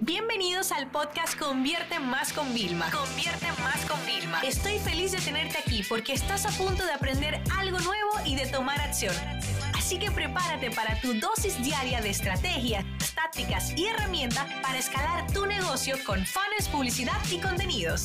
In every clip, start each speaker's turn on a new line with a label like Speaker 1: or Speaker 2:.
Speaker 1: Bienvenidos al podcast Convierte Más con Vilma. Convierte Más con Vilma. Estoy feliz de tenerte aquí porque estás a punto de aprender algo nuevo y de tomar acción. Así que prepárate para tu dosis diaria de estrategias, tácticas y herramientas para escalar tu negocio con fans, publicidad y contenidos.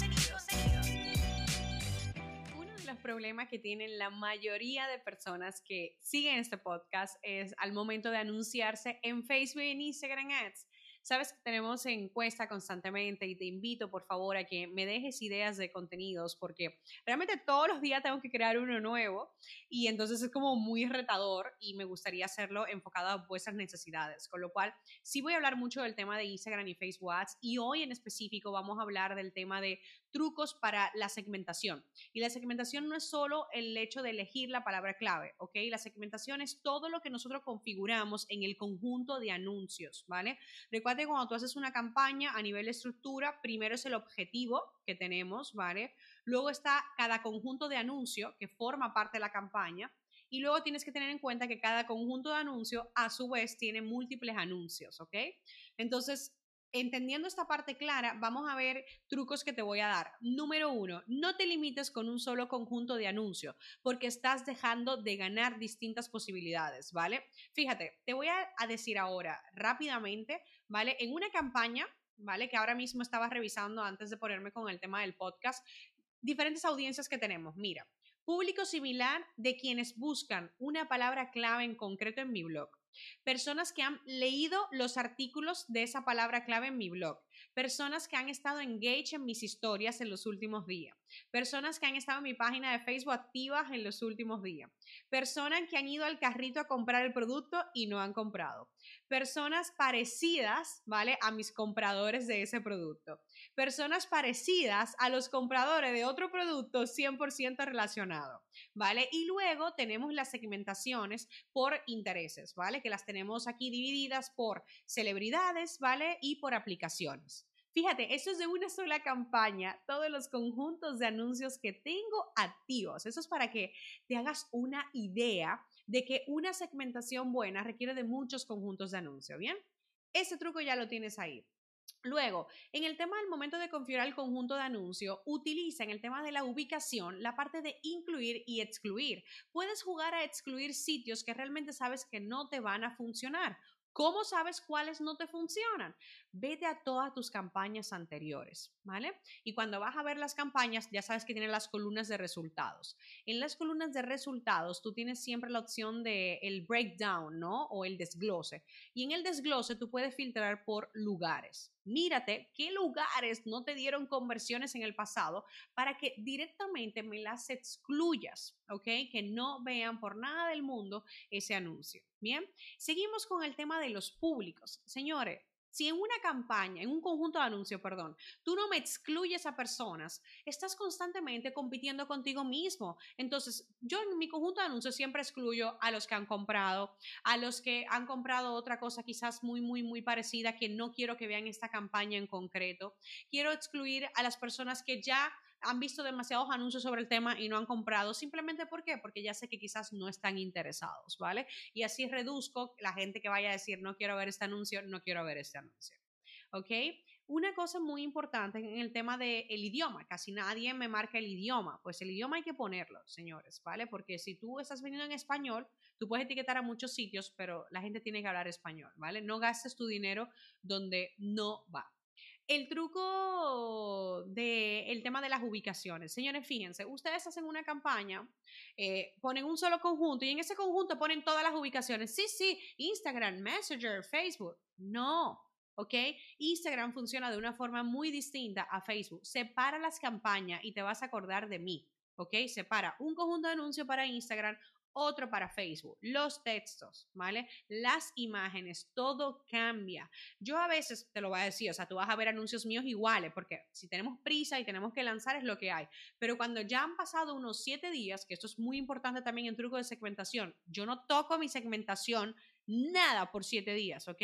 Speaker 2: Uno de los problemas que tienen la mayoría de personas que siguen este podcast es al momento de anunciarse en Facebook y Instagram Ads Sabes que tenemos encuesta constantemente y te invito por favor a que me dejes ideas de contenidos porque realmente todos los días tengo que crear uno nuevo y entonces es como muy retador y me gustaría hacerlo enfocado a vuestras necesidades. Con lo cual, sí voy a hablar mucho del tema de Instagram y Facebook Ads y hoy en específico vamos a hablar del tema de trucos para la segmentación. Y la segmentación no es solo el hecho de elegir la palabra clave, ¿ok? La segmentación es todo lo que nosotros configuramos en el conjunto de anuncios, ¿vale? Recuerda cuando tú haces una campaña a nivel de estructura, primero es el objetivo que tenemos, ¿vale? Luego está cada conjunto de anuncio que forma parte de la campaña. Y luego tienes que tener en cuenta que cada conjunto de anuncio a su vez tiene múltiples anuncios, ¿ok? Entonces, entendiendo esta parte clara, vamos a ver trucos que te voy a dar. Número uno, no te limites con un solo conjunto de anuncios, porque estás dejando de ganar distintas posibilidades, ¿vale? Fíjate, te voy a, decir ahora rápidamente, ¿vale? En una campaña, ¿vale? Que ahora mismo estaba revisando antes de ponerme con el tema del podcast, diferentes audiencias que tenemos. Mira, público similar de quienes buscan una palabra clave en concreto en mi blog Personas que han leído los artículos de esa palabra clave en mi blog. Personas que han estado engaged en mis historias en los últimos días. Personas que han estado en mi página de Facebook activas en los últimos días. Personas que han ido al carrito a comprar el producto y no han comprado. Personas parecidas, ¿vale? A mis compradores de ese producto. Personas parecidas a los compradores de otro producto 100% relacionado, ¿vale? Y luego tenemos las segmentaciones por intereses, ¿vale? que las tenemos aquí divididas por celebridades, ¿vale? Y por aplicaciones. Fíjate, eso es de una sola campaña, todos los conjuntos de anuncios que tengo activos. Eso es para que te hagas una idea de que una segmentación buena requiere de muchos conjuntos de anuncios, ¿bien? Ese truco ya lo tienes ahí. Luego, en el tema del momento de configurar el conjunto de anuncio, utiliza en el tema de la ubicación la parte de incluir y excluir. Puedes jugar a excluir sitios que realmente sabes que no te van a funcionar ¿Cómo sabes cuáles no te funcionan? Vete a todas tus campañas anteriores, ¿vale? Y cuando vas a ver las campañas, ya sabes que tienen las columnas de resultados. En las columnas de resultados, tú tienes siempre la opción de el breakdown, ¿no? O el desglose. Y en el desglose, tú puedes filtrar por lugares. Mírate qué lugares no te dieron conversiones en el pasado para que directamente me las excluyas, ¿ok? Que no vean por nada del mundo ese anuncio. Bien, seguimos con el tema de los públicos. Señores, si en una campaña, en un conjunto de anuncios, perdón, tú no me excluyes a personas, estás constantemente compitiendo contigo mismo. Entonces, yo en mi conjunto de anuncios siempre excluyo a los que han comprado, a los que han comprado otra cosa quizás muy, muy, muy parecida que no quiero que vean esta campaña en concreto. Quiero excluir a las personas que ya han visto demasiados anuncios sobre el tema y no han comprado. Simplemente ¿por? Porque ya sé que quizás no están interesados, ¿vale? Y así reduzco la gente que vaya a decir, no quiero ver este anuncio, no quiero ver este anuncio. ¿Ok? Una cosa muy importante en el tema del idioma, casi nadie me marca el idioma, pues el idioma hay que ponerlo, señores, ¿vale? Porque si tú estás viniendo en español, tú puedes etiquetar a muchos sitios, pero la gente tiene que hablar español, ¿vale? No gastes tu dinero donde no va. El truco del tema de las ubicaciones. Señores, fíjense, ustedes hacen una campaña, eh, ponen un solo conjunto y en ese conjunto ponen todas las ubicaciones. Sí, sí, Instagram, Messenger, Facebook. No, ¿ok? Instagram funciona de una forma muy distinta a Facebook. Separa las campañas y te vas a acordar de mí. ¿ok? Separa un conjunto de anuncios para Instagram, otro para Facebook, los textos, ¿vale? Las imágenes, todo cambia. Yo a veces te lo voy a decir, o sea, tú vas a ver anuncios míos iguales, porque si tenemos prisa y tenemos que lanzar es lo que hay. Pero cuando ya han pasado unos siete días, que esto es muy importante también en truco de segmentación, yo no toco mi segmentación nada por siete días, ¿ok?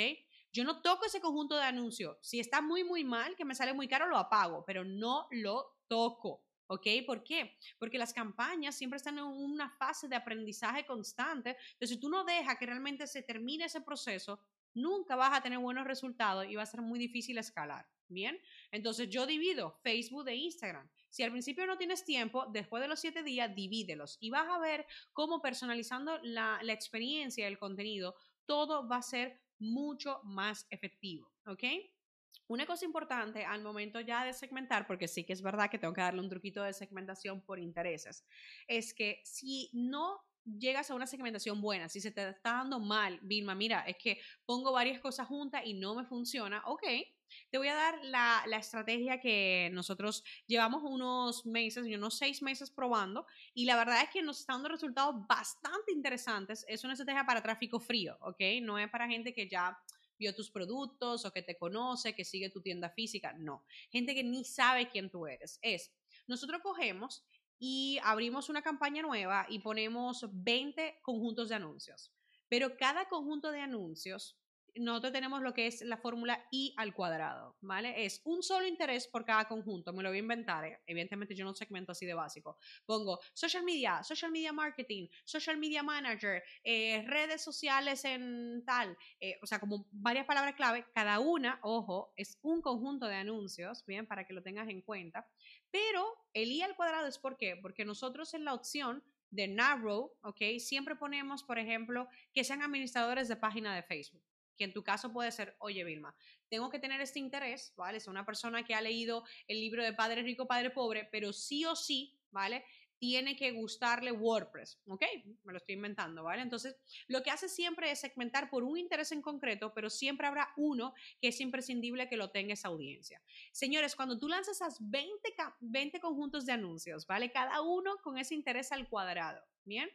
Speaker 2: Yo no toco ese conjunto de anuncios. Si está muy, muy mal, que me sale muy caro, lo apago, pero no lo toco. ¿Ok? ¿Por qué? Porque las campañas siempre están en una fase de aprendizaje constante. Entonces, si tú no dejas que realmente se termine ese proceso, nunca vas a tener buenos resultados y va a ser muy difícil escalar. Bien, entonces yo divido Facebook de Instagram. Si al principio no tienes tiempo, después de los siete días, divídelos y vas a ver cómo personalizando la, la experiencia, el contenido, todo va a ser mucho más efectivo, ¿ok? Una cosa importante al momento ya de segmentar, porque sí que es verdad que tengo que darle un truquito de segmentación por intereses, es que si no llegas a una segmentación buena, si se te está dando mal, Vilma, mira, es que pongo varias cosas juntas y no me funciona, ok, te voy a dar la, la, estrategia que nosotros llevamos unos meses, unos seis meses probando y la verdad es que nos está dando resultados bastante interesantes. Es una estrategia para tráfico frío, ¿ok? No es para gente que ya vio tus productos o que te conoce, que sigue tu tienda física. No, gente que ni sabe quién tú eres. Es, nosotros cogemos y abrimos una campaña nueva y ponemos 20 conjuntos de anuncios. Pero cada conjunto de anuncios nosotros tenemos lo que es la fórmula I al cuadrado, ¿vale? Es un solo interés por cada conjunto, me lo voy a inventar, ¿eh? evidentemente yo no segmento así de básico. Pongo social media, social media marketing, social media manager, eh, redes sociales en tal, eh, o sea, como varias palabras clave, cada una, ojo, es un conjunto de anuncios, bien, para que lo tengas en cuenta, pero el I al cuadrado es por porque nosotros en la opción de narrow, ¿ok? Siempre ponemos, por ejemplo, que sean administradores de página de Facebook que en tu caso puede ser, oye Vilma, tengo que tener este interés, ¿vale? Es una persona que ha leído el libro de Padre Rico, Padre Pobre, pero sí o sí, ¿vale? Tiene que gustarle WordPress, ¿ok? Me lo estoy inventando, ¿vale? Entonces, lo que hace siempre es segmentar por un interés en concreto, pero siempre habrá uno que es imprescindible que lo tenga esa audiencia. Señores, cuando tú lanzas esas 20, 20 conjuntos de anuncios, ¿vale? Cada uno con ese interés al cuadrado, ¿bien?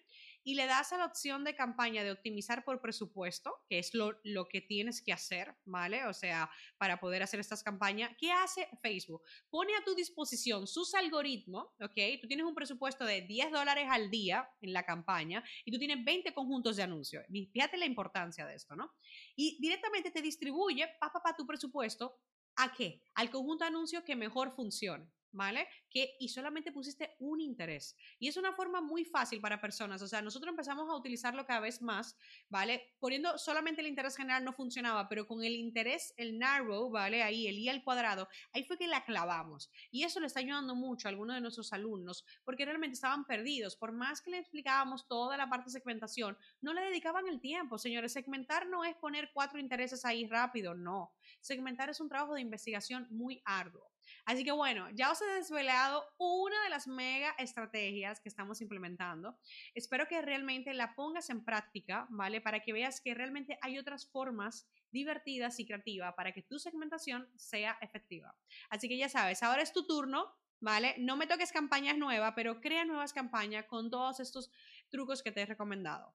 Speaker 2: y le das a la opción de campaña de optimizar por presupuesto, que es lo, lo, que tienes que hacer, ¿vale? O sea, para poder hacer estas campañas, ¿qué hace Facebook? Pone a tu disposición sus algoritmos, ¿ok? Tú tienes un presupuesto de 10 dólares al día en la campaña y tú tienes 20 conjuntos de anuncios. Fíjate la importancia de esto, ¿no? Y directamente te distribuye, pa, pa, pa, tu presupuesto, ¿a qué? Al conjunto de anuncios que mejor funcione. ¿Vale? Que, y solamente pusiste un interés. Y es una forma muy fácil para personas. O sea, nosotros empezamos a utilizarlo cada vez más, ¿vale? Poniendo solamente el interés general no funcionaba, pero con el interés, el narrow, ¿vale? Ahí, el i al cuadrado, ahí fue que la clavamos. Y eso le está ayudando mucho a algunos de nuestros alumnos, porque realmente estaban perdidos. Por más que le explicábamos toda la parte de segmentación, no le dedicaban el tiempo. Señores, segmentar no es poner cuatro intereses ahí rápido, no. Segmentar es un trabajo de investigación muy arduo. Así que bueno, ya os he desvelado una de las mega estrategias que estamos implementando. Espero que realmente la pongas en práctica, ¿vale? Para que veas que realmente hay otras formas divertidas y creativas para que tu segmentación sea efectiva. Así que ya sabes, ahora es tu turno, ¿vale? No me toques campañas nuevas, pero crea nuevas campañas con todos estos trucos que te he recomendado.